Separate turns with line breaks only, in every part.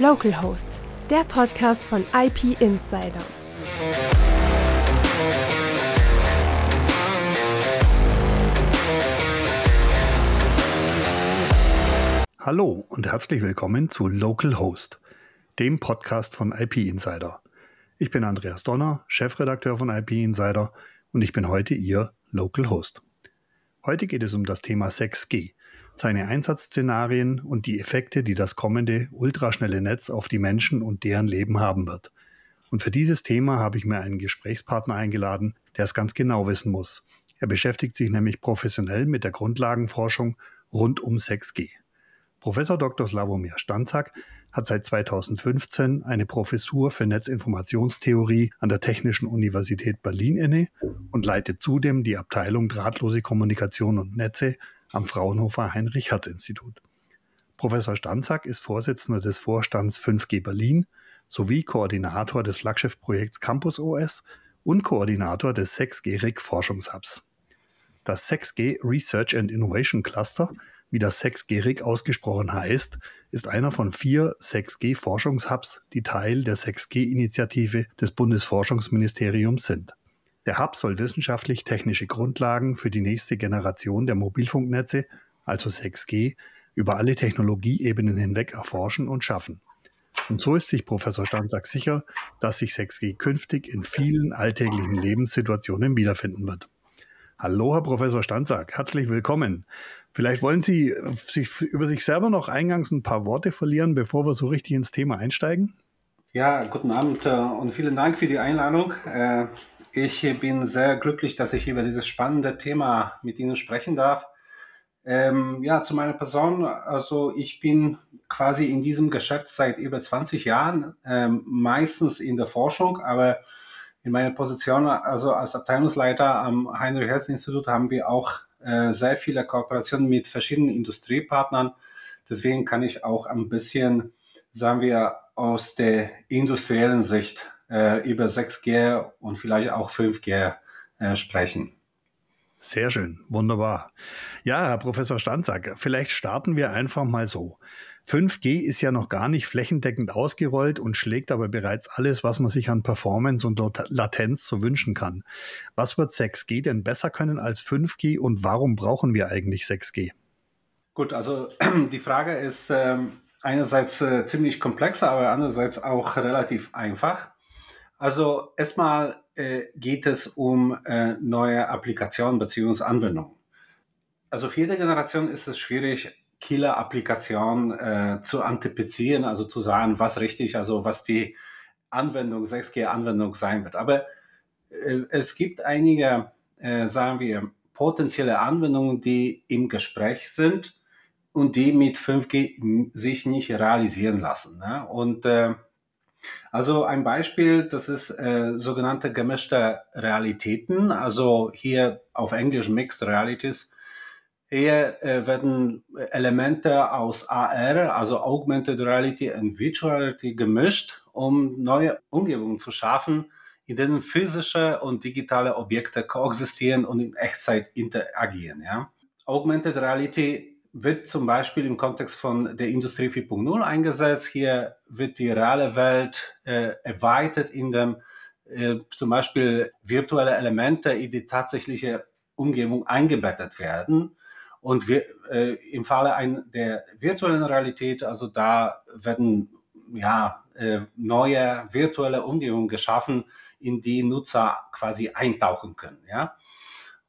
Localhost, der Podcast von IP Insider.
Hallo und herzlich willkommen zu Localhost, dem Podcast von IP Insider. Ich bin Andreas Donner, Chefredakteur von IP Insider und ich bin heute Ihr Localhost. Heute geht es um das Thema 6G, seine Einsatzszenarien und die Effekte, die das kommende ultraschnelle Netz auf die Menschen und deren Leben haben wird. Und für dieses Thema habe ich mir einen Gesprächspartner eingeladen, der es ganz genau wissen muss. Er beschäftigt sich nämlich professionell mit der Grundlagenforschung rund um 6G. Professor Dr. Slavomir Stanzak hat seit 2015 eine Professur für Netzinformationstheorie an der Technischen Universität Berlin inne und leitet zudem die Abteilung Drahtlose Kommunikation und Netze am Fraunhofer Heinrich-Hertz-Institut. Professor Stanzak ist Vorsitzender des Vorstands 5G Berlin sowie Koordinator des Flaggschiffprojekts Campus OS und Koordinator des 6G-RIC Forschungshubs. Das 6G Research and Innovation Cluster, wie das 6G-RIC ausgesprochen heißt, ist einer von vier 6G-Forschungshubs, die Teil der 6G-Initiative des Bundesforschungsministeriums sind. Der Hub soll wissenschaftlich-technische Grundlagen für die nächste Generation der Mobilfunknetze, also 6G, über alle Technologieebenen hinweg erforschen und schaffen. Und so ist sich Professor Stanzak sicher, dass sich 6G künftig in vielen alltäglichen Lebenssituationen wiederfinden wird. Hallo, Herr Professor Stanzak, herzlich willkommen. Vielleicht wollen Sie sich über sich selber noch eingangs ein paar Worte verlieren, bevor wir so richtig ins Thema einsteigen?
Ja, guten Abend äh, und vielen Dank für die Einladung. Ich bin sehr glücklich, dass ich über dieses spannende Thema mit Ihnen sprechen darf. Ähm, ja, zu meiner Person. Also ich bin quasi in diesem Geschäft seit über 20 Jahren, ähm, meistens in der Forschung, aber in meiner Position, also als Abteilungsleiter am Heinrich-Herz-Institut, haben wir auch äh, sehr viele Kooperationen mit verschiedenen Industriepartnern. Deswegen kann ich auch ein bisschen, sagen wir, aus der industriellen Sicht äh, über 6G und vielleicht auch 5G äh, sprechen.
Sehr schön, wunderbar. Ja, Herr Professor Stanzack, vielleicht starten wir einfach mal so. 5G ist ja noch gar nicht flächendeckend ausgerollt und schlägt aber bereits alles, was man sich an Performance und Latenz so wünschen kann. Was wird 6G denn besser können als 5G und warum brauchen wir eigentlich 6G?
Gut, also die Frage ist ähm, einerseits äh, ziemlich komplex, aber andererseits auch relativ einfach. Also erstmal äh, geht es um äh, neue Applikationen bzw. Anwendungen. Also für jede Generation ist es schwierig, Killer-Applikation äh, zu antizipieren, also zu sagen, was richtig, also was die Anwendung, 6G-Anwendung sein wird. Aber äh, es gibt einige, äh, sagen wir, potenzielle Anwendungen, die im Gespräch sind und die mit 5G sich nicht realisieren lassen. Ne? Und äh, also ein Beispiel, das ist äh, sogenannte gemischte Realitäten, also hier auf Englisch Mixed Realities. Hier äh, werden Elemente aus AR, also Augmented Reality und Virtual Reality gemischt, um neue Umgebungen zu schaffen, in denen physische und digitale Objekte koexistieren und in Echtzeit interagieren. Ja? Augmented Reality wird zum Beispiel im Kontext von der Industrie 4.0 eingesetzt. Hier wird die reale Welt äh, erweitert, indem äh, zum Beispiel virtuelle Elemente in die tatsächliche Umgebung eingebettet werden. Und wir, äh, im Falle ein, der virtuellen Realität, also da werden ja, äh, neue virtuelle Umgebungen geschaffen, in die Nutzer quasi eintauchen können. Ja?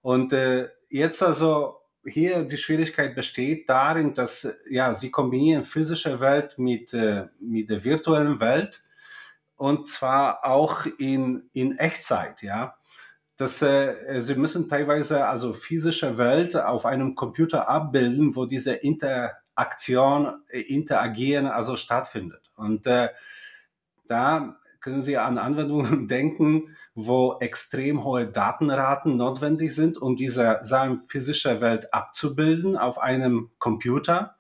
Und äh, jetzt also hier die Schwierigkeit besteht darin, dass ja, sie kombinieren physische Welt mit, äh, mit der virtuellen Welt und zwar auch in, in Echtzeit, ja. Das, äh, sie müssen teilweise also physische Welt auf einem Computer abbilden, wo diese Interaktion, äh, Interagieren also stattfindet. Und äh, da können Sie an Anwendungen denken, wo extrem hohe Datenraten notwendig sind, um diese sagen, physische Welt abzubilden auf einem Computer.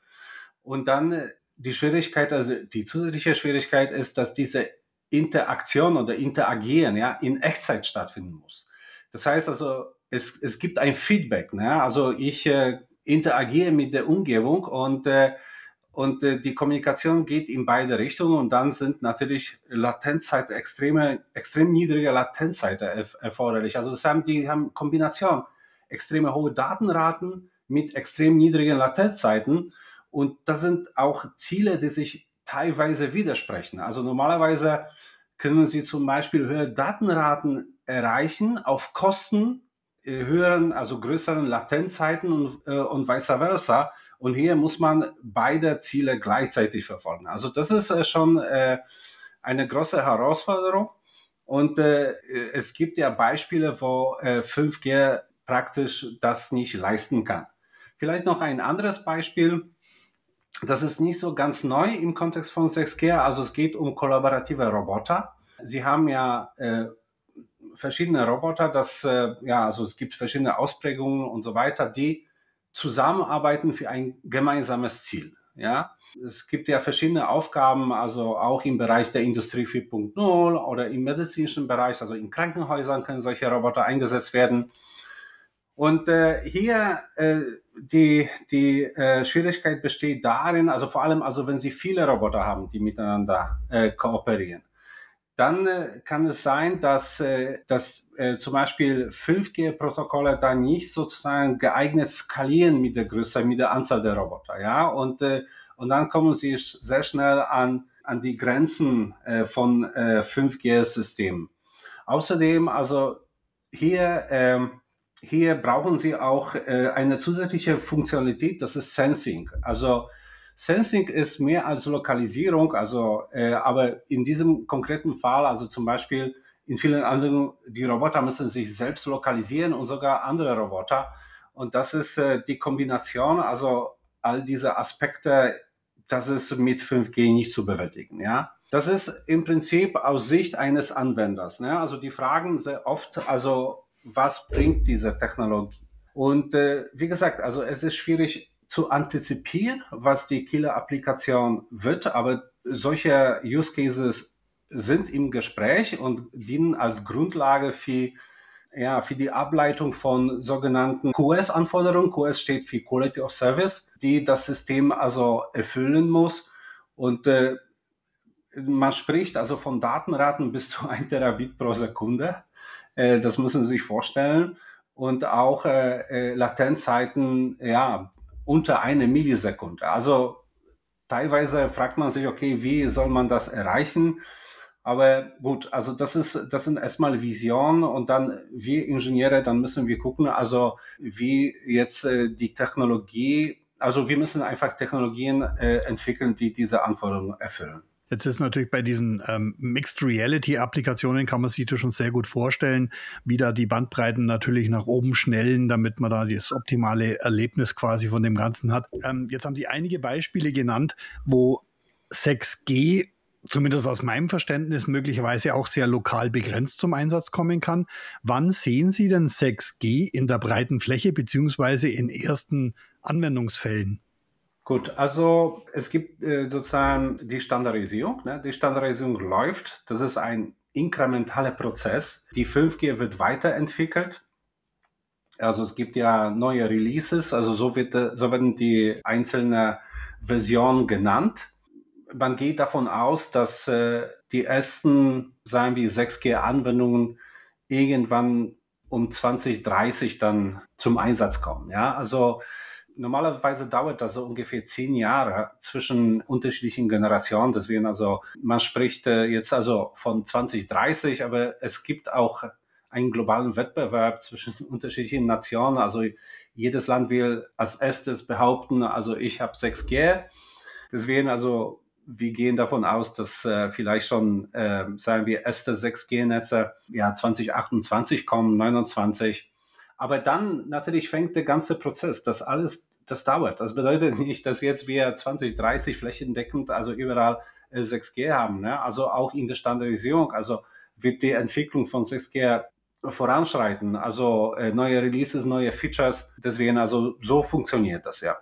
Und dann äh, die Schwierigkeit, also die zusätzliche Schwierigkeit ist, dass diese Interaktion oder Interagieren ja, in Echtzeit stattfinden muss. Das heißt also, es, es gibt ein Feedback. Ne? Also ich äh, interagiere mit der Umgebung und äh, Und äh, die Kommunikation geht in beide Richtungen und dann sind natürlich Latenzzeiten, extreme, extrem niedrige Latenzzeiten erforderlich. Also das haben, die haben Kombination extreme hohe Datenraten mit extrem niedrigen Latenzzeiten. Und das sind auch Ziele, die sich teilweise widersprechen. Also normalerweise können Sie zum Beispiel höhere Datenraten erreichen auf Kosten äh, höheren, also größeren Latenzzeiten und, äh, und vice versa. Und hier muss man beide Ziele gleichzeitig verfolgen. Also das ist äh, schon äh, eine große Herausforderung. Und äh, es gibt ja Beispiele, wo 5G äh, praktisch das nicht leisten kann. Vielleicht noch ein anderes Beispiel. Das ist nicht so ganz neu im Kontext von 6G. Also es geht um kollaborative Roboter. Sie haben ja äh, verschiedene Roboter, das, äh, ja, also es gibt verschiedene Ausprägungen und so weiter, die zusammenarbeiten für ein gemeinsames Ziel. Ja, es gibt ja verschiedene Aufgaben, also auch im Bereich der Industrie 4.0 oder im medizinischen Bereich, also in Krankenhäusern können solche Roboter eingesetzt werden. Und äh, hier äh, die, die äh, Schwierigkeit besteht darin, also vor allem, also wenn Sie viele Roboter haben, die miteinander äh, kooperieren dann äh, kann es sein, dass, äh, dass äh, zum Beispiel 5G-Protokolle dann nicht sozusagen geeignet skalieren mit der Größe, mit der Anzahl der Roboter. Ja? Und, äh, und dann kommen sie sehr schnell an, an die Grenzen äh, von äh, 5G-Systemen. Außerdem, also hier, ähm, hier brauchen Sie auch äh, eine zusätzliche Funktionalität, das ist Sensing. Also Sensing ist mehr als Lokalisierung, also äh, aber in diesem konkreten Fall, also zum Beispiel in vielen anderen, die Roboter müssen sich selbst lokalisieren und sogar andere Roboter. Und das ist äh, die Kombination, also all diese Aspekte, das ist mit 5G nicht zu bewältigen. Ja, das ist im Prinzip aus Sicht eines Anwenders. Ne? Also die fragen sehr oft, also was bringt diese Technologie? Und äh, wie gesagt, also es ist schwierig zu antizipieren, was die Killer-Applikation wird, aber solche Use Cases sind im Gespräch und dienen als Grundlage für, ja, für die Ableitung von sogenannten QS-Anforderungen. QS steht für Quality of Service, die das System also erfüllen muss. Und äh, man spricht also von Datenraten bis zu 1 Terabit pro Sekunde. Äh, das müssen Sie sich vorstellen. Und auch äh, äh Latenzzeiten, ja, unter eine Millisekunde. Also teilweise fragt man sich, okay, wie soll man das erreichen? Aber gut, also das ist, das sind erstmal Visionen und dann wir Ingenieure, dann müssen wir gucken, also wie jetzt äh, die Technologie, also wir müssen einfach Technologien äh, entwickeln, die diese Anforderungen erfüllen.
Jetzt ist natürlich bei diesen ähm, Mixed Reality Applikationen kann man sich das schon sehr gut vorstellen, wie da die Bandbreiten natürlich nach oben schnellen, damit man da das optimale Erlebnis quasi von dem Ganzen hat. Ähm, jetzt haben Sie einige Beispiele genannt, wo 6G zumindest aus meinem Verständnis möglicherweise auch sehr lokal begrenzt zum Einsatz kommen kann. Wann sehen Sie denn 6G in der breiten Fläche beziehungsweise in ersten Anwendungsfällen?
Gut, also es gibt äh, sozusagen die Standardisierung. Ne? Die Standardisierung läuft. Das ist ein inkrementaler Prozess. Die 5G wird weiterentwickelt. Also es gibt ja neue Releases, also so, wird, so werden die einzelnen Versionen genannt. Man geht davon aus, dass äh, die ersten, sagen wir, 6G-Anwendungen irgendwann um 2030 dann zum Einsatz kommen. Ja, also normalerweise dauert das so ungefähr zehn Jahre zwischen unterschiedlichen Generationen. Deswegen also, man spricht äh, jetzt also von 2030, aber es gibt auch einen globalen Wettbewerb zwischen unterschiedlichen Nationen. Also jedes Land will als erstes behaupten, also ich habe 6G. Deswegen also wir gehen davon aus, dass äh, vielleicht schon, äh, sagen wir, erste 6G-Netze ja 2028 kommen, 29. Aber dann natürlich fängt der ganze Prozess, das alles das dauert. Das bedeutet nicht, dass jetzt wir 2030 flächendeckend, also überall 6G äh, haben. Ne? Also auch in der Standardisierung, also wird die Entwicklung von 6G voranschreiten. Also äh, neue Releases, neue Features. Deswegen, also so funktioniert das ja.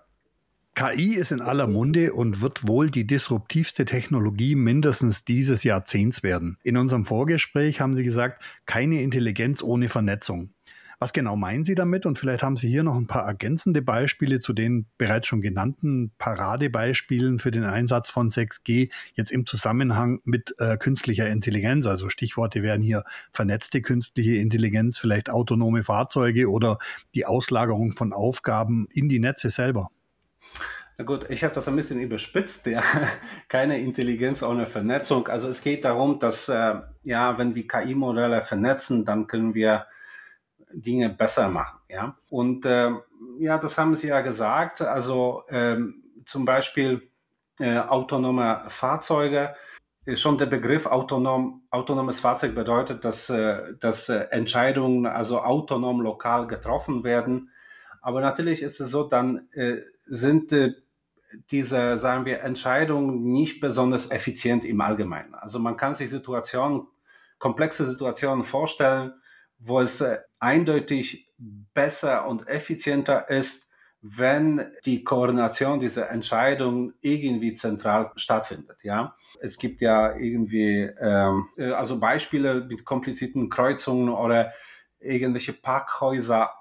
KI ist in aller Munde und wird wohl die disruptivste Technologie mindestens dieses Jahrzehnts werden. In unserem Vorgespräch haben Sie gesagt, keine Intelligenz ohne Vernetzung. Was genau meinen Sie damit? Und vielleicht haben Sie hier noch ein paar ergänzende Beispiele zu den bereits schon genannten Paradebeispielen für den Einsatz von 6G jetzt im Zusammenhang mit äh, künstlicher Intelligenz. Also Stichworte wären hier vernetzte künstliche Intelligenz, vielleicht autonome Fahrzeuge oder die Auslagerung von Aufgaben in die Netze selber.
Na gut, ich habe das ein bisschen überspitzt, ja. Keine Intelligenz ohne Vernetzung. Also es geht darum, dass äh, ja, wenn wir KI-Modelle vernetzen, dann können wir Dinge besser machen, ja. Und äh, ja, das haben Sie ja gesagt. Also ähm, zum Beispiel äh, autonome Fahrzeuge. Schon der Begriff autonom, autonomes Fahrzeug bedeutet, dass, äh, dass äh, Entscheidungen also autonom lokal getroffen werden. Aber natürlich ist es so, dann äh, sind äh, diese, sagen wir, Entscheidungen nicht besonders effizient im Allgemeinen. Also man kann sich Situationen, komplexe Situationen vorstellen, wo es äh, eindeutig besser und effizienter ist, wenn die Koordination dieser Entscheidungen irgendwie zentral stattfindet. Ja, es gibt ja irgendwie ähm, äh, also Beispiele mit komplizierten Kreuzungen oder irgendwelche Parkhäuser.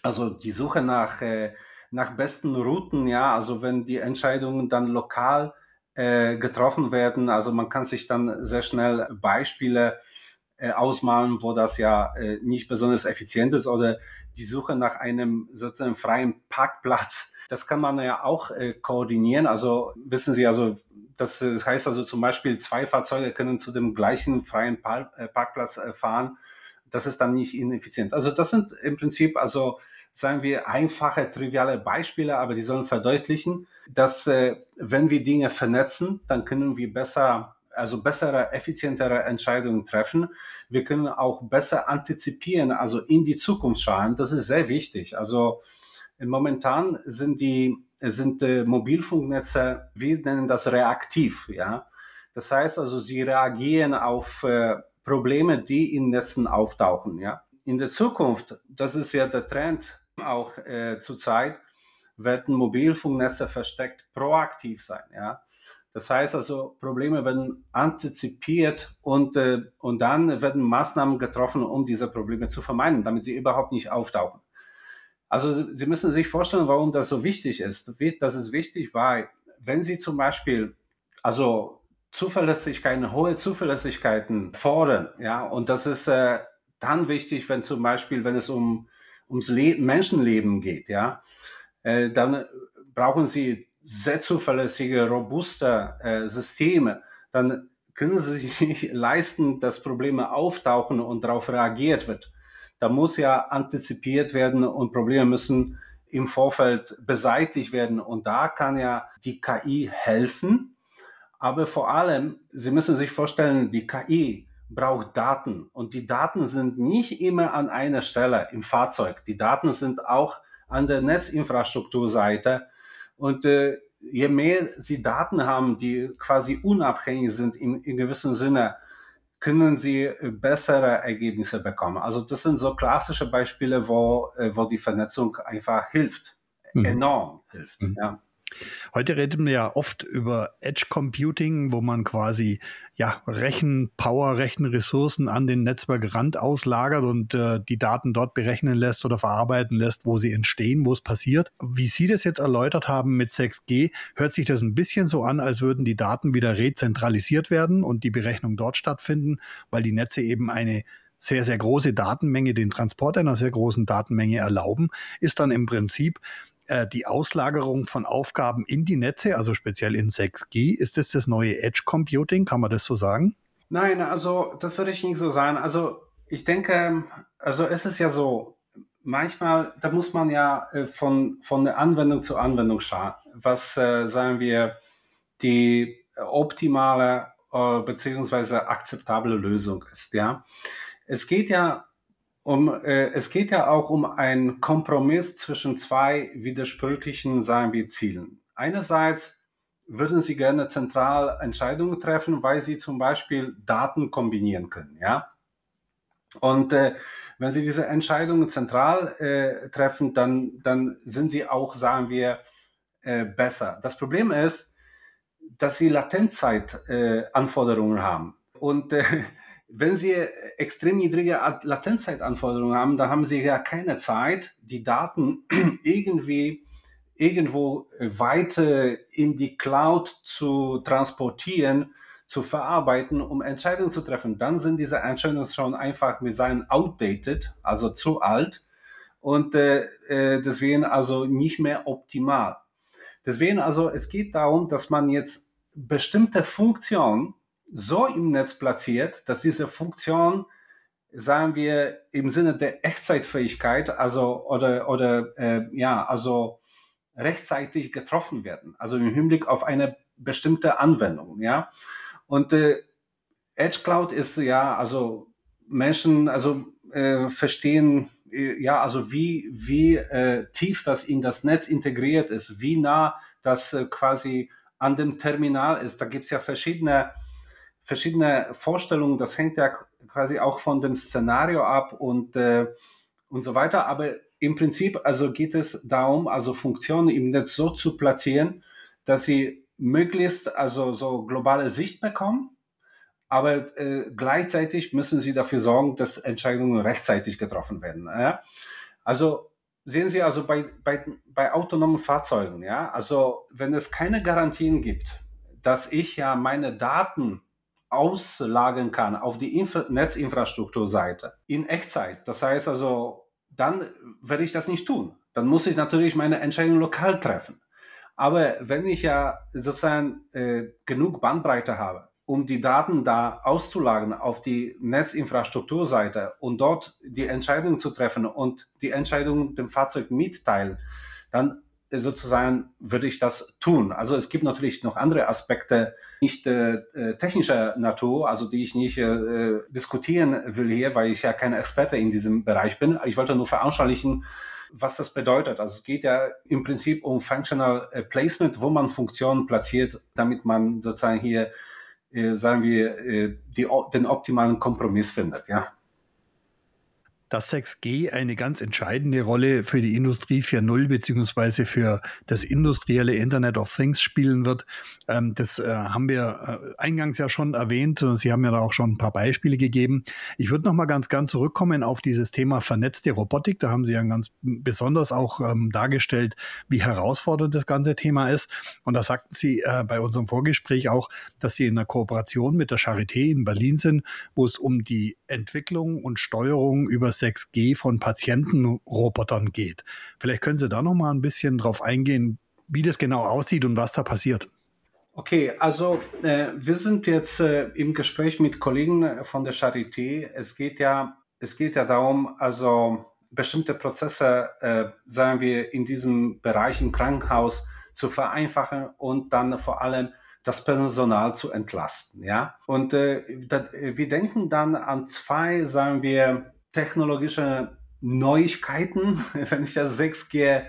Also die Suche nach äh, nach besten Routen, ja, also wenn die Entscheidungen dann lokal äh, getroffen werden, also man kann sich dann sehr schnell Beispiele äh, ausmalen, wo das ja äh, nicht besonders effizient ist oder die Suche nach einem sozusagen freien Parkplatz, das kann man ja auch äh, koordinieren. Also wissen Sie, also das heißt also zum Beispiel zwei Fahrzeuge können zu dem gleichen freien äh, Parkplatz äh, fahren. Das ist dann nicht ineffizient. Also das sind im Prinzip also sagen wir, einfache, triviale Beispiele, aber die sollen verdeutlichen, dass äh, wenn wir Dinge vernetzen, dann können wir besser, also bessere, effizientere Entscheidungen treffen. Wir können auch besser antizipieren, also in die Zukunft schauen. Das ist sehr wichtig. Also momentan sind die sind äh, Mobilfunknetze, wir nennen das reaktiv, ja. Das heißt also, sie reagieren auf äh, Probleme, die in Netzen auftauchen, ja in der Zukunft, das ist ja der Trend auch äh, zurzeit, werden Mobilfunknetze versteckt proaktiv sein. Ja? Das heißt also, Probleme werden antizipiert und, äh, und dann werden Maßnahmen getroffen, um diese Probleme zu vermeiden, damit sie überhaupt nicht auftauchen. Also Sie müssen sich vorstellen, warum das so wichtig ist. Das ist wichtig, weil wenn Sie zum Beispiel, also Zuverlässigkeiten, hohe Zuverlässigkeiten fordern, ja, und das ist äh, dann wichtig, wenn zum Beispiel, wenn es um ums Le Menschenleben geht, ja, äh, dann brauchen Sie sehr zuverlässige, robuste äh, Systeme. Dann können Sie sich nicht leisten, dass Probleme auftauchen und darauf reagiert wird. Da muss ja antizipiert werden und Probleme müssen im Vorfeld beseitigt werden. Und da kann ja die KI helfen. Aber vor allem, Sie müssen sich vorstellen, die KI braucht Daten und die Daten sind nicht immer an einer Stelle im Fahrzeug. Die Daten sind auch an der Netzinfrastrukturseite und äh, je mehr Sie Daten haben, die quasi unabhängig sind in, in gewissem Sinne, können Sie äh, bessere Ergebnisse bekommen. Also das sind so klassische Beispiele, wo, äh, wo die Vernetzung einfach hilft, mhm. enorm hilft. Mhm. Ja.
Heute reden wir ja oft über Edge Computing, wo man quasi ja Rechenpower, Rechenressourcen an den Netzwerkrand auslagert und äh, die Daten dort berechnen lässt oder verarbeiten lässt, wo sie entstehen, wo es passiert. Wie Sie das jetzt erläutert haben mit 6G, hört sich das ein bisschen so an, als würden die Daten wieder rezentralisiert werden und die Berechnung dort stattfinden, weil die Netze eben eine sehr, sehr große Datenmenge, den Transport einer sehr großen Datenmenge erlauben, ist dann im Prinzip äh, die Auslagerung von Aufgaben in die Netze, also speziell in 6G. Ist das das neue Edge Computing? Kann man das so sagen?
Nein, also das würde ich nicht so sagen. Also ich denke, also es ist ja so, manchmal, da muss man ja äh, von, von der Anwendung zu Anwendung schauen, was, äh, sagen wir, die optimale äh, beziehungsweise akzeptable Lösung ist. Ja, es geht ja um, äh, es geht ja auch um einen Kompromiss zwischen zwei widersprüchlichen, sagen wir, Zielen. Einerseits würden Sie gerne zentral Entscheidungen treffen, weil Sie zum Beispiel Daten kombinieren können, ja. Und äh, wenn Sie diese Entscheidungen zentral äh, treffen, dann, dann sind Sie auch, sagen wir, äh, besser. Das Problem ist, dass Sie Latenzzeit-Anforderungen haben. Und äh, wenn Sie extrem niedrige Latenzzeitanforderungen haben, dann haben Sie ja keine Zeit, die Daten irgendwie irgendwo weiter in die Cloud zu transportieren, zu verarbeiten, um Entscheidungen zu treffen. Dann sind diese Entscheidungen schon einfach, wir seien outdated, also zu alt und äh, äh, deswegen also nicht mehr optimal. Deswegen also, es geht darum, dass man jetzt bestimmte Funktionen so im Netz platziert, dass diese Funktion, sagen wir, im Sinne der Echtzeitfähigkeit, also oder oder äh, ja, also rechtzeitig getroffen werden, also im Hinblick auf eine bestimmte Anwendung, ja. Und äh, Edge Cloud ist ja, also Menschen, also äh, verstehen äh, ja, also wie, wie äh, tief das in das Netz integriert ist, wie nah das äh, quasi an dem Terminal ist. Da gibt es ja verschiedene, verschiedene Vorstellungen. Das hängt ja quasi auch von dem Szenario ab und, äh, und so weiter. Aber im Prinzip also geht es darum, also Funktionen im Netz so zu platzieren, dass sie möglichst also so globale Sicht bekommen, aber äh, gleichzeitig müssen sie dafür sorgen, dass Entscheidungen rechtzeitig getroffen werden. Ja? Also sehen Sie also bei, bei, bei autonomen Fahrzeugen, ja, also wenn es keine Garantien gibt, dass ich ja meine Daten auslagern kann auf die Infra Netzinfrastrukturseite in Echtzeit. Das heißt also, dann werde ich das nicht tun. Dann muss ich natürlich meine Entscheidung lokal treffen. Aber wenn ich ja sozusagen äh, genug Bandbreite habe, um die Daten da auszulagern auf die Netzinfrastrukturseite und dort die Entscheidung zu treffen und die Entscheidung dem Fahrzeug mitteilen, dann sozusagen würde ich das tun. Also es gibt natürlich noch andere Aspekte, nicht äh, äh technischer Natur, also die ich nicht äh, diskutieren will hier, weil ich ja kein Experte in diesem Bereich bin. Ich wollte nur veranschaulichen, was das bedeutet. Also es geht ja im Prinzip um Functional äh, Placement, wo man Funktionen platziert, damit man sozusagen hier, äh, sagen wir, äh, die, den optimalen Kompromiss findet. Ja
dass 6G eine ganz entscheidende Rolle für die Industrie 4.0 beziehungsweise für das industrielle Internet of Things spielen wird. Ähm, das äh, haben wir äh, eingangs ja schon erwähnt. Sie haben ja da auch schon ein paar Beispiele gegeben. Ich würde noch mal ganz gern zurückkommen auf dieses Thema vernetzte Robotik. Da haben Sie ja ganz besonders auch ähm, dargestellt, wie herausfordernd das ganze Thema ist. Und da sagten Sie äh, bei unserem Vorgespräch auch, dass Sie in einer Kooperation mit der Charité in Berlin sind, wo es um die Entwicklung und Steuerung über 6G von Patientenrobotern geht. Vielleicht können Sie da noch mal ein bisschen drauf eingehen, wie das genau aussieht und was da passiert.
Okay, also äh, wir sind jetzt äh, im Gespräch mit Kollegen von der Charité. Es geht ja, es geht ja darum, also bestimmte Prozesse, äh, sagen wir, in diesem Bereich im Krankenhaus zu vereinfachen und dann vor allem das Personal zu entlasten. Ja? Und äh, dat, wir denken dann an zwei, sagen wir, technologische Neuigkeiten, wenn ich das 6G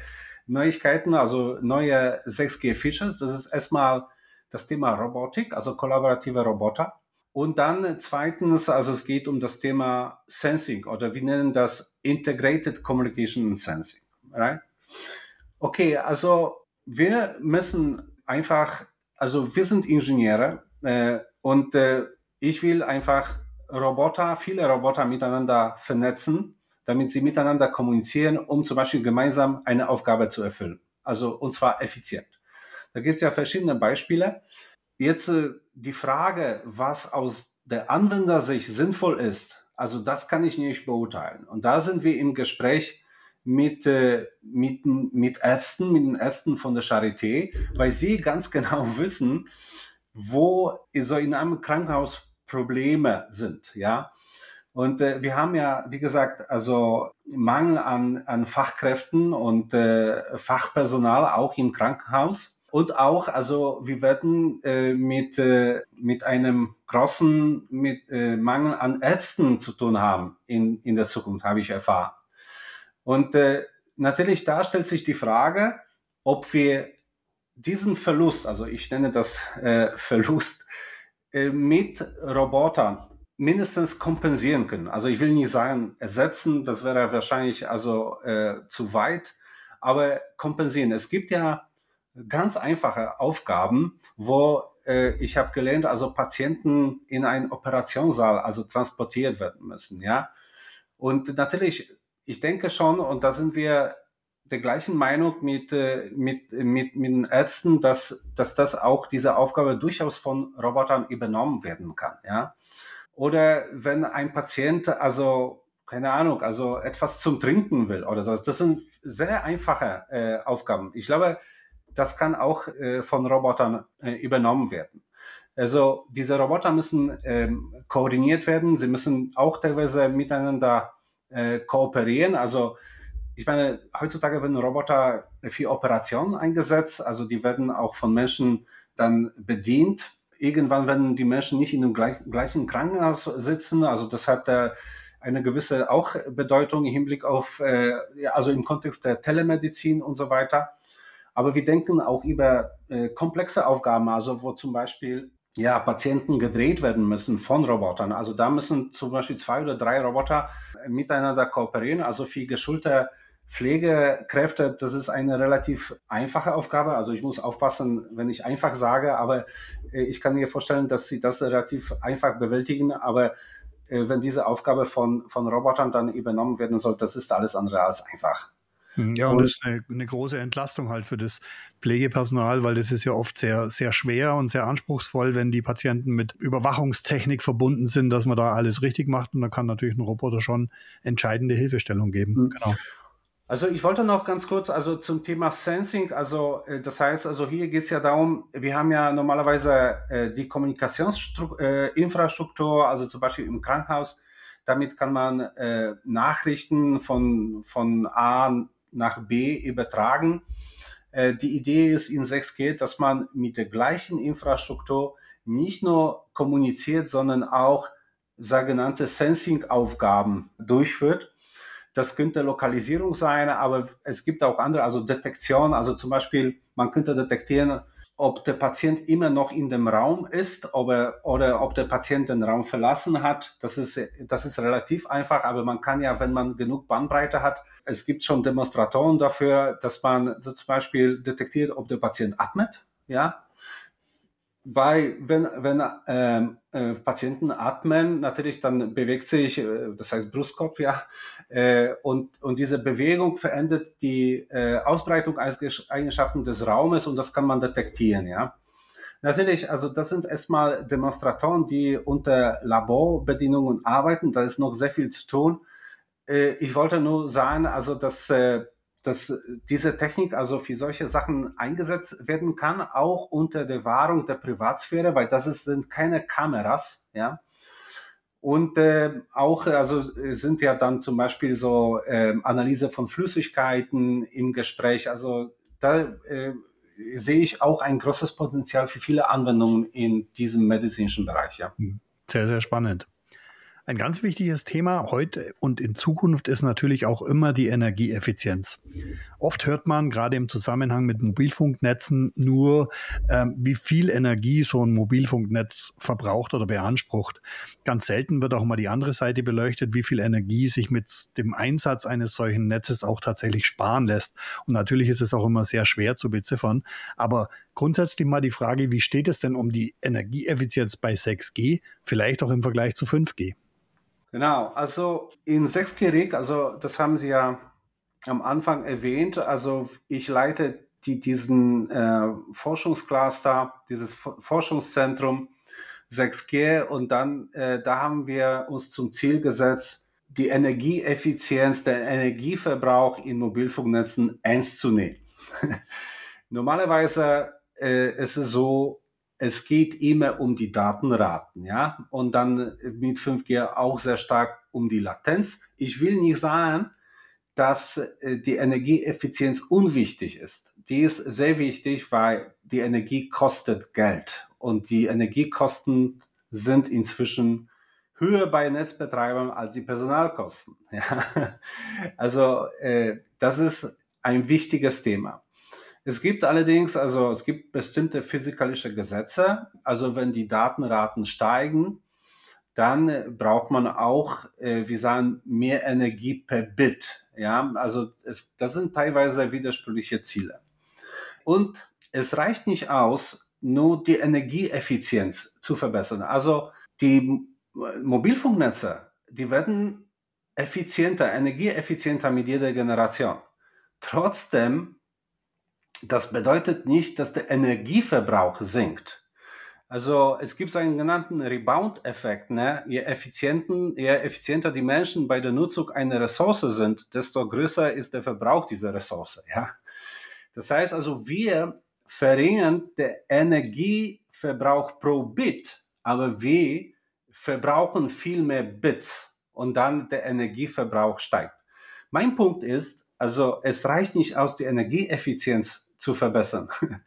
Neuigkeiten, also neue 6G Features. Das ist erstmal das Thema Robotik, also kollaborative Roboter. Und dann zweitens, also es geht um das Thema Sensing oder wir nennen das Integrated Communication Sensing. Right? Okay, also wir müssen einfach, also wir sind Ingenieure äh, und äh, ich will einfach Roboter, viele Roboter miteinander vernetzen, damit sie miteinander kommunizieren, um zum Beispiel gemeinsam eine Aufgabe zu erfüllen. Also, und zwar effizient. Da gibt es ja verschiedene Beispiele. Jetzt äh, die Frage, was aus der Anwendersicht sinnvoll ist, also das kann ich nicht beurteilen. Und da sind wir im Gespräch mit, äh, mit, mit Ärzten, mit den Ärzten von der Charité, weil sie ganz genau wissen, wo so in einem Krankenhaus Probleme sind, ja. Und äh, wir haben ja, wie gesagt, also Mangel an, an Fachkräften und äh, Fachpersonal auch im Krankenhaus. Und auch, also wir werden äh, mit, äh, mit einem großen mit, äh, Mangel an Ärzten zu tun haben in, in der Zukunft, habe ich erfahren. Und äh, natürlich, da stellt sich die Frage, ob wir diesen Verlust, also ich nenne das äh, Verlust, mit Robotern mindestens kompensieren können. Also ich will nicht sagen ersetzen, das wäre wahrscheinlich also äh, zu weit, aber kompensieren. Es gibt ja ganz einfache Aufgaben, wo äh, ich habe gelernt, also Patienten in einen Operationssaal, also transportiert werden müssen, ja. Und natürlich, ich denke schon, und da sind wir der gleichen Meinung mit, äh, mit, mit, mit den Ärzten, dass, dass das auch diese Aufgabe durchaus von Robotern übernommen werden kann, ja. Oder wenn ein Patient also keine Ahnung, also etwas zum Trinken will oder so. Das sind sehr einfache äh, Aufgaben. Ich glaube, das kann auch äh, von Robotern äh, übernommen werden. Also diese Roboter müssen ähm, koordiniert werden, sie müssen auch teilweise miteinander äh, kooperieren. Also ich meine, heutzutage werden Roboter für Operationen eingesetzt, also die werden auch von Menschen dann bedient. Irgendwann werden die Menschen nicht in dem gleich, gleichen Krankenhaus sitzen, also das hat äh, eine gewisse auch Bedeutung im Hinblick auf, äh, also im Kontext der Telemedizin und so weiter. Aber wir denken auch über äh, komplexe Aufgaben, also wo zum Beispiel ja, Patienten gedreht werden müssen von Robotern. Also da müssen zum Beispiel zwei oder drei Roboter miteinander kooperieren. Also für geschulte Pflegekräfte, das ist eine relativ einfache Aufgabe. Also ich muss aufpassen, wenn ich einfach sage, aber äh, ich kann mir vorstellen, dass sie das relativ einfach bewältigen. Aber äh, wenn diese Aufgabe von, von Robotern dann übernommen werden soll, das ist alles andere als einfach.
Hm, ja, und, und das ist eine, eine, große Entlastung halt für das Pflegepersonal, weil das ist ja oft sehr, sehr schwer und sehr anspruchsvoll, wenn die Patienten mit Überwachungstechnik verbunden sind, dass man da alles richtig macht. Und da kann natürlich ein Roboter schon entscheidende Hilfestellung geben. Mhm. Genau.
Also ich wollte noch ganz kurz also zum Thema Sensing, also äh, das heißt, also hier geht es ja darum, wir haben ja normalerweise äh, die Kommunikationsinfrastruktur, äh, also zum Beispiel im Krankenhaus, damit kann man äh, Nachrichten von, von A nach B übertragen. Äh, die Idee ist in 6G, dass man mit der gleichen Infrastruktur nicht nur kommuniziert, sondern auch sogenannte Sensing-Aufgaben durchführt. Das könnte Lokalisierung sein, aber es gibt auch andere, also Detektion, also zum Beispiel, man könnte detektieren, ob der Patient immer noch in dem Raum ist ob er, oder ob der Patient den Raum verlassen hat. Das ist, das ist relativ einfach, aber man kann ja, wenn man genug Bandbreite hat, es gibt schon Demonstratoren dafür, dass man so zum Beispiel detektiert, ob der Patient atmet. Ja, weil wenn, wenn ähm, äh, Patienten atmen, natürlich dann bewegt sich, äh, das heißt Brustkorb, ja, äh, und, und diese Bewegung verändert die äh, Ausbreitungseigenschaften des Raumes und das kann man detektieren, ja. Natürlich, also das sind erstmal Demonstratoren, die unter Laborbedingungen arbeiten, da ist noch sehr viel zu tun. Äh, ich wollte nur sagen, also dass äh, dass diese Technik also für solche Sachen eingesetzt werden kann, auch unter der Wahrung der Privatsphäre, weil das ist, sind keine Kameras, ja. Und äh, auch, also sind ja dann zum Beispiel so äh, Analyse von Flüssigkeiten im Gespräch. Also da äh, sehe ich auch ein großes Potenzial für viele Anwendungen in diesem medizinischen Bereich. Ja.
Sehr, sehr spannend. Ein ganz wichtiges Thema heute und in Zukunft ist natürlich auch immer die Energieeffizienz. Oft hört man gerade im Zusammenhang mit Mobilfunknetzen nur, ähm, wie viel Energie so ein Mobilfunknetz verbraucht oder beansprucht. Ganz selten wird auch mal die andere Seite beleuchtet, wie viel Energie sich mit dem Einsatz eines solchen Netzes auch tatsächlich sparen lässt. Und natürlich ist es auch immer sehr schwer zu beziffern. Aber grundsätzlich mal die Frage, wie steht es denn um die Energieeffizienz bei 6G, vielleicht auch im Vergleich zu 5G?
Genau, also in Sechsjährig, also das haben Sie ja am Anfang erwähnt, also ich leite die, diesen äh, Forschungscluster, dieses Forschungszentrum 6G und dann, äh, da haben wir uns zum Ziel gesetzt, die Energieeffizienz, der Energieverbrauch in Mobilfunknetzen ernst zu nehmen. Normalerweise äh, ist es so, es geht immer um die Datenraten, ja, und dann mit 5G auch sehr stark um die Latenz. Ich will nicht sagen, dass äh, die Energieeffizienz unwichtig ist. Die ist sehr wichtig, weil die Energie kostet Geld und die Energiekosten sind inzwischen höher bei Netzbetreibern als die Personalkosten. Ja. Also äh, das ist ein wichtiges Thema. Es gibt allerdings, also es gibt bestimmte physikalische Gesetze. Also wenn die Datenraten steigen, dann braucht man auch, äh, wir sagen, mehr Energie per Bit. Ja, also es, das sind teilweise widersprüchliche Ziele. Und es reicht nicht aus, nur die Energieeffizienz zu verbessern. Also die Mobilfunknetze, die werden effizienter, energieeffizienter mit jeder Generation. Trotzdem, das bedeutet nicht, dass der Energieverbrauch sinkt. Also es gibt einen genannten Rebound-Effekt. Ne? Je, effizienten, je effizienter die Menschen bei der Nutzung einer Ressource sind, desto größer ist der Verbrauch dieser Ressource. Ja? Das heißt also, wir verringern den Energieverbrauch pro Bit, aber wir verbrauchen viel mehr Bits und dann der Energieverbrauch steigt. Mein Punkt ist, also es reicht nicht aus, die Energieeffizienz zu verbessern.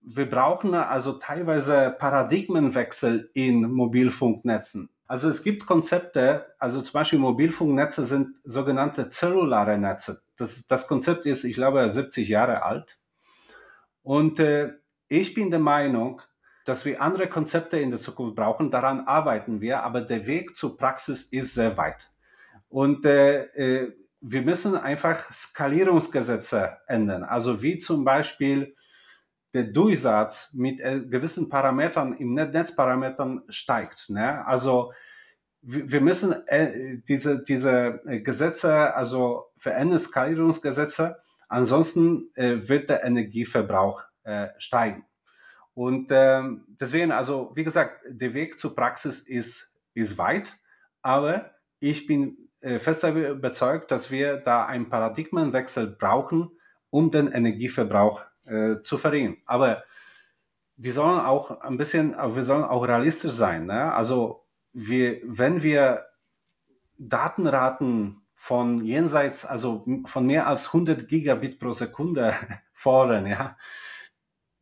Wir brauchen also teilweise Paradigmenwechsel in Mobilfunknetzen. Also es gibt Konzepte, also zum Beispiel Mobilfunknetze sind sogenannte zellulare Netze. Das, das Konzept ist, ich glaube, 70 Jahre alt. Und äh, ich bin der Meinung, dass wir andere Konzepte in der Zukunft brauchen. Daran arbeiten wir, aber der Weg zur Praxis ist sehr weit. Und äh, äh, wir müssen einfach Skalierungsgesetze ändern. Also wie zum Beispiel der Durchsatz mit äh, gewissen Parametern im Netzparametern steigt. Ne? Also wir müssen äh, diese, diese äh, Gesetze, also verändern Skalierungsgesetze, ansonsten wird der Energieverbrauch steigen. Und ähm, deswegen, also wie gesagt, der Weg zur Praxis ist, ist weit, aber ich bin fest überzeugt, dass wir da einen Paradigmenwechsel brauchen, um den Energieverbrauch äh, zu verringern. Aber wir sollen auch ein bisschen, wir sollen auch realistisch sein. Ne? Also wir, wenn wir Datenraten von jenseits, also von mehr als 100 Gigabit pro Sekunde fordern, ja,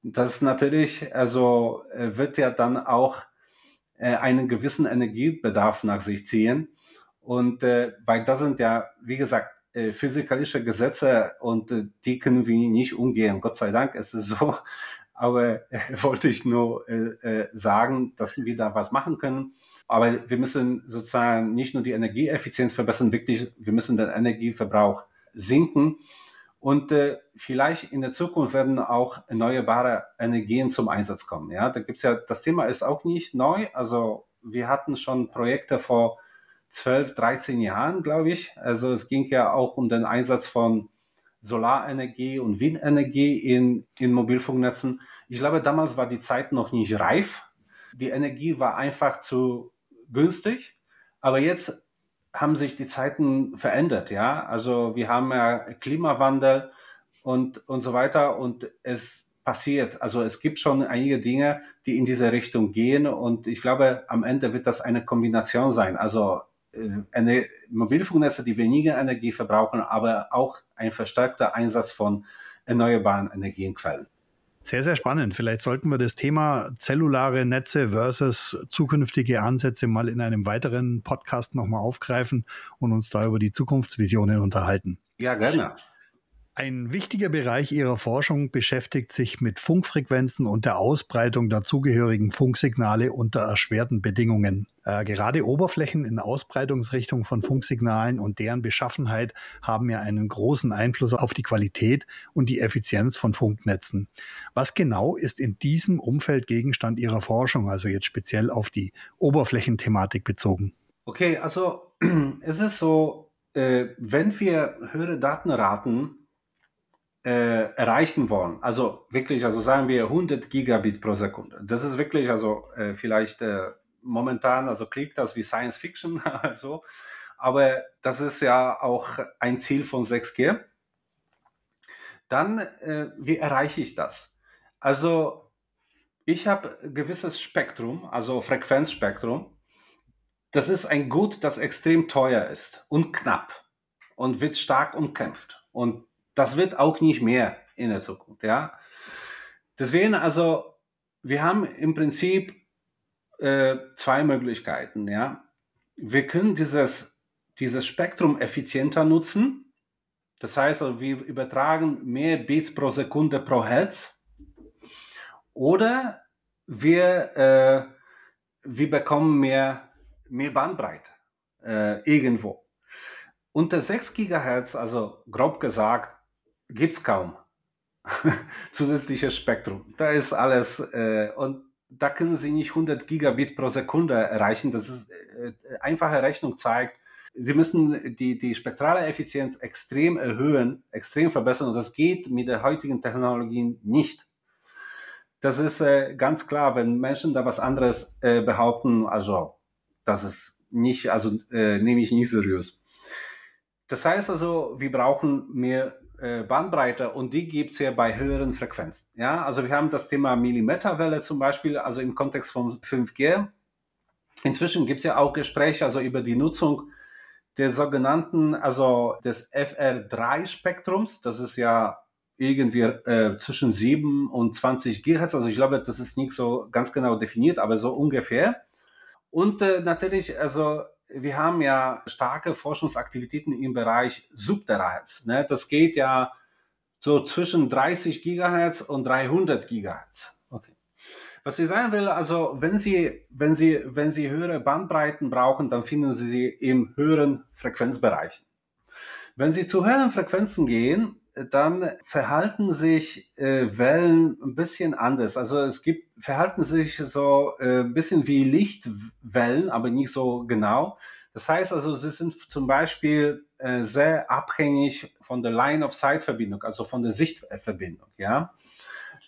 das natürlich, also äh, wird ja dann auch äh, einen gewissen Energiebedarf nach sich ziehen. Und äh, weil das sind ja, wie gesagt, äh, physikalische Gesetze und äh, die können wir nicht umgehen. Gott sei Dank ist es so. Aber äh, wollte ich nur äh, äh, sagen, dass wir da was machen können. Aber wir müssen sozusagen nicht nur die Energieeffizienz verbessern, wirklich, wir müssen den Energieverbrauch sinken. Und äh, vielleicht in der Zukunft werden auch erneuerbare Energien zum Einsatz kommen. Ja, da gibt's ja, das Thema ist auch nicht neu. Also wir hatten schon Projekte vor 12, 13 Jahren, glaube ich. Also es ging ja auch um den Einsatz von Solarenergie und Windenergie in, in Mobilfunknetzen. Ich glaube, damals war die Zeit noch nicht reif. Die Energie war einfach zu günstig. Aber jetzt haben sich die Zeiten verändert, ja. Also wir haben ja Klimawandel und, und so weiter und es passiert. Also es gibt schon einige Dinge, die in diese Richtung gehen und ich glaube, am Ende wird das eine Kombination sein. Also eine Mobilfunknetze, die weniger Energie verbrauchen, aber auch ein verstärkter Einsatz von erneuerbaren Energienquellen.
Sehr, sehr spannend. Vielleicht sollten wir das Thema zellulare Netze versus zukünftige Ansätze mal in einem weiteren Podcast nochmal aufgreifen und uns da über die Zukunftsvisionen unterhalten.
Ja, gerne.
Ein wichtiger Bereich Ihrer Forschung beschäftigt sich mit Funkfrequenzen und der Ausbreitung der zugehörigen Funksignale unter erschwerten Bedingungen. Äh, gerade Oberflächen in Ausbreitungsrichtung von Funksignalen und deren Beschaffenheit haben ja einen großen Einfluss auf die Qualität und die Effizienz von Funknetzen. Was genau ist in diesem Umfeld Gegenstand Ihrer Forschung, also jetzt speziell auf die Oberflächenthematik bezogen?
Okay, also es ist so, äh, wenn wir höhere Datenraten äh, erreichen wollen, also wirklich, also sagen wir 100 Gigabit pro Sekunde, das ist wirklich, also äh, vielleicht äh, momentan, also klingt das wie Science Fiction, also, aber das ist ja auch ein Ziel von 6G. Dann, äh, wie erreiche ich das? Also, ich habe gewisses Spektrum, also Frequenzspektrum. Das ist ein Gut, das extrem teuer ist und knapp und wird stark umkämpft. Und das wird auch nicht mehr in der Zukunft, ja. Deswegen, also, wir haben im Prinzip äh, zwei Möglichkeiten, ja. Wir können dieses, dieses Spektrum effizienter nutzen. Das heißt, also, wir übertragen mehr Bits pro Sekunde pro Hertz. Oder wir, äh, wir bekommen mehr, mehr Bandbreite äh, irgendwo. Unter 6 Gigahertz, also grob gesagt, gibt es kaum zusätzliches Spektrum. Da ist alles äh, und da können Sie nicht 100 Gigabit pro Sekunde erreichen. Das ist äh, einfache Rechnung zeigt, Sie müssen die, die spektrale Effizienz extrem erhöhen, extrem verbessern und das geht mit der heutigen Technologien nicht. Das ist äh, ganz klar, wenn Menschen da was anderes äh, behaupten, also das ist nicht, also äh, nehme ich nicht seriös. Das heißt also, wir brauchen mehr äh, Bandbreite und die gibt es ja bei höheren Frequenzen. Ja, also wir haben das Thema Millimeterwelle zum Beispiel, also im Kontext von 5G. Inzwischen gibt es ja auch Gespräche also über die Nutzung der sogenannten, also des FR3-Spektrums. Das ist ja irgendwie äh, zwischen 7 und 20 GHz. Also ich glaube, das ist nicht so ganz genau definiert, aber so ungefähr. Und äh, natürlich, also wir haben ja starke Forschungsaktivitäten im Bereich Subterahertz. Ne? Das geht ja so zwischen 30 Gigahertz und 300 Gigahertz. Okay. Was ich sagen will, also wenn Sie, wenn Sie, wenn Sie höhere Bandbreiten brauchen, dann finden Sie sie im höheren Frequenzbereich. Wenn Sie zu höheren Frequenzen gehen, dann verhalten sich äh, Wellen ein bisschen anders. Also es gibt, verhalten sich so äh, ein bisschen wie Lichtwellen, aber nicht so genau. Das heißt also, sie sind zum Beispiel äh, sehr abhängig von der Line-of-Sight-Verbindung, also von der Sichtverbindung. Ja,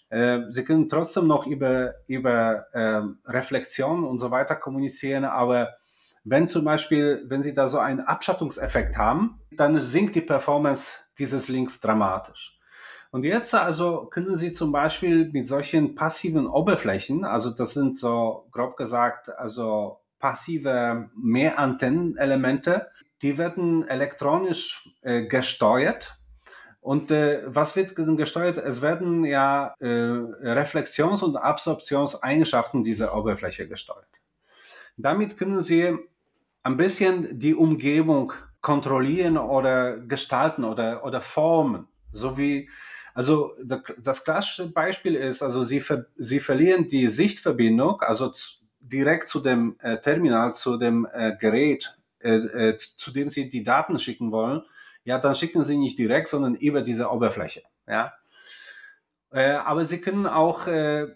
äh, sie können trotzdem noch über über äh, Reflexion und so weiter kommunizieren, aber wenn zum Beispiel, wenn Sie da so einen Abschattungseffekt haben, dann sinkt die Performance dieses Links dramatisch. Und jetzt also können Sie zum Beispiel mit solchen passiven Oberflächen, also das sind so grob gesagt, also passive Mehrantennenelemente, die werden elektronisch äh, gesteuert. Und äh, was wird gesteuert? Es werden ja äh, Reflexions- und Absorptionseigenschaften dieser Oberfläche gesteuert. Damit können Sie ein bisschen die Umgebung kontrollieren oder gestalten oder, oder formen. So wie, also das klassische Beispiel ist, also sie, ver, sie verlieren die Sichtverbindung, also zu, direkt zu dem äh, Terminal, zu dem äh, Gerät, äh, äh zu dem sie die Daten schicken wollen. Ja, dann schicken sie nicht direkt, sondern über diese Oberfläche. Ja. Äh, aber sie können auch äh,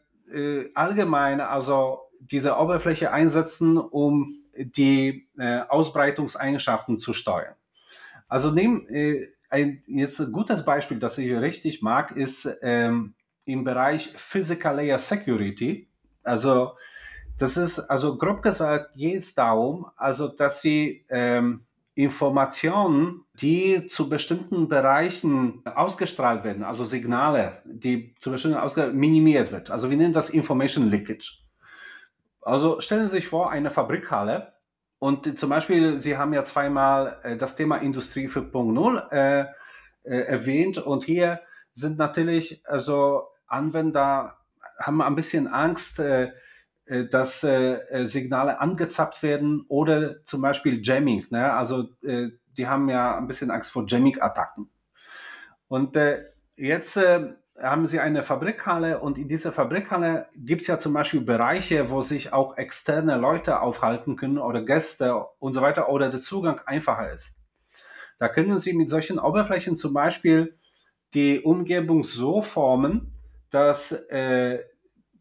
allgemein, also diese Oberfläche einsetzen, um die äh, Ausbreitungseigenschaften zu steuern. Also nehmen äh, ein jetzt ein gutes Beispiel, das ich richtig mag, ist ähm, im Bereich Physical Layer Security. Also das ist also grob gesagt geht es darum, also dass sie ähm, Informationen, die zu bestimmten Bereichen ausgestrahlt werden, also Signale, die zu bestimmten ausgestrahlt minimiert wird. Also wir nennen das Information Leakage. Also stellen Sie sich vor, eine Fabrikhalle und zum Beispiel, Sie haben ja zweimal äh, das Thema Industrie 4.0 äh, äh, erwähnt und hier sind natürlich also Anwender haben ein bisschen Angst, äh, äh dass äh, Signale angezappt werden oder zum Beispiel Jamming. Ne? Also die haben ja ein bisschen Angst vor Jamming-Attacken. Und jetzt haben sie eine Fabrikhalle und in dieser Fabrikhalle gibt es ja zum Beispiel Bereiche, wo sich auch externe Leute aufhalten können oder Gäste und so weiter oder der Zugang einfacher ist. Da können Sie mit solchen Oberflächen zum Beispiel die Umgebung so formen, dass äh,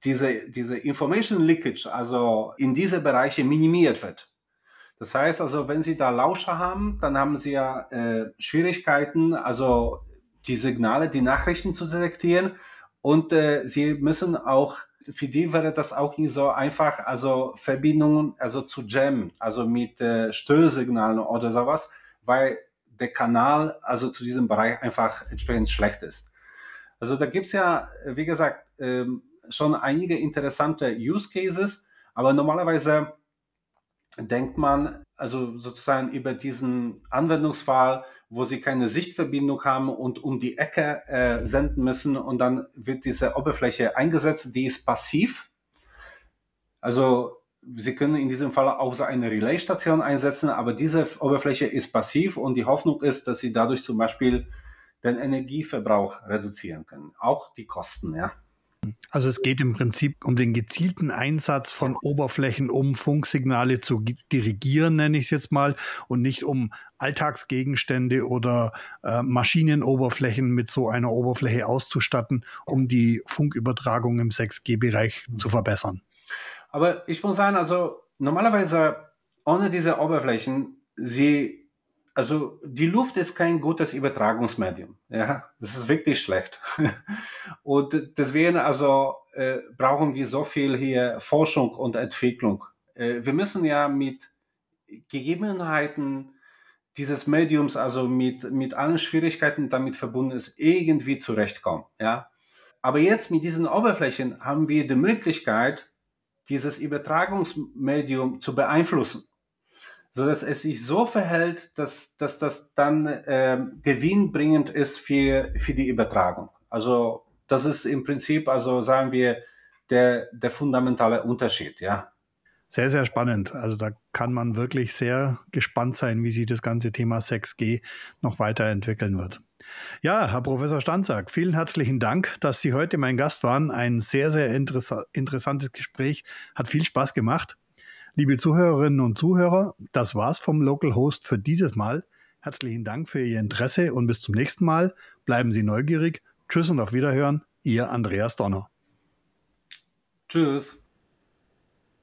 diese, diese Information Leakage, also in diese Bereiche minimiert wird. Das heißt also, wenn Sie da Lauscher haben, dann haben Sie ja äh, Schwierigkeiten, also die Signale, die Nachrichten zu detektieren. Und äh, sie müssen auch, für die wäre das auch nicht so einfach, also Verbindungen, also zu jammen, also mit äh, Störsignalen oder sowas, weil der Kanal also zu diesem Bereich einfach entsprechend schlecht ist. Also da gibt es ja, wie gesagt, ähm, schon einige interessante Use Cases, aber normalerweise denkt man also sozusagen über diesen Anwendungsfall, wo sie keine Sichtverbindung haben und um die Ecke äh, senden müssen und dann wird diese Oberfläche eingesetzt, die ist passiv. Also Sie können in diesem Fall auch so eine Relaisstation einsetzen, aber diese Oberfläche ist passiv und die Hoffnung ist, dass Sie dadurch zum Beispiel den Energieverbrauch reduzieren können, auch die Kosten, ja.
Also es geht im Prinzip um den gezielten Einsatz von Oberflächen, um Funksignale zu dirigieren, nenne ich es jetzt mal, und nicht um Alltagsgegenstände oder äh, Maschinenoberflächen mit so einer Oberfläche auszustatten, um die Funkübertragung im 6G-Bereich zu verbessern.
Aber ich muss sagen, also normalerweise ohne diese Oberflächen, sie also die Luft ist kein gutes Übertragungsmedium. Ja, das ist wirklich schlecht. und deswegen also äh, brauchen wir so viel hier Forschung und Entwicklung. Äh, wir müssen ja mit Gegebenheiten dieses Mediums, also mit, mit allen Schwierigkeiten damit verbunden ist, irgendwie zurechtkommen. Ja, aber jetzt mit diesen Oberflächen haben wir die Möglichkeit, dieses Übertragungsmedium zu beeinflussen so dass es sich so verhält, dass, dass das dann äh, gewinnbringend ist für, für die Übertragung. Also das ist im Prinzip, also sagen wir, der, der fundamentale Unterschied, ja.
Sehr, sehr spannend. Also da kann man wirklich sehr gespannt sein, wie sich das ganze Thema 6G noch weiterentwickeln wird. Ja, Herr Professor Stanzak, vielen herzlichen Dank, dass Sie heute mein Gast waren. Ein sehr, sehr interessantes Gespräch. Hat viel Spaß gemacht. Liebe Zuhörerinnen und Zuhörer, das war's vom Local Host für dieses Mal. Herzlichen Dank für Ihr Interesse und bis zum nächsten Mal. Bleiben Sie neugierig. Tschüss und auf Wiederhören. Ihr Andreas Donner.
Tschüss.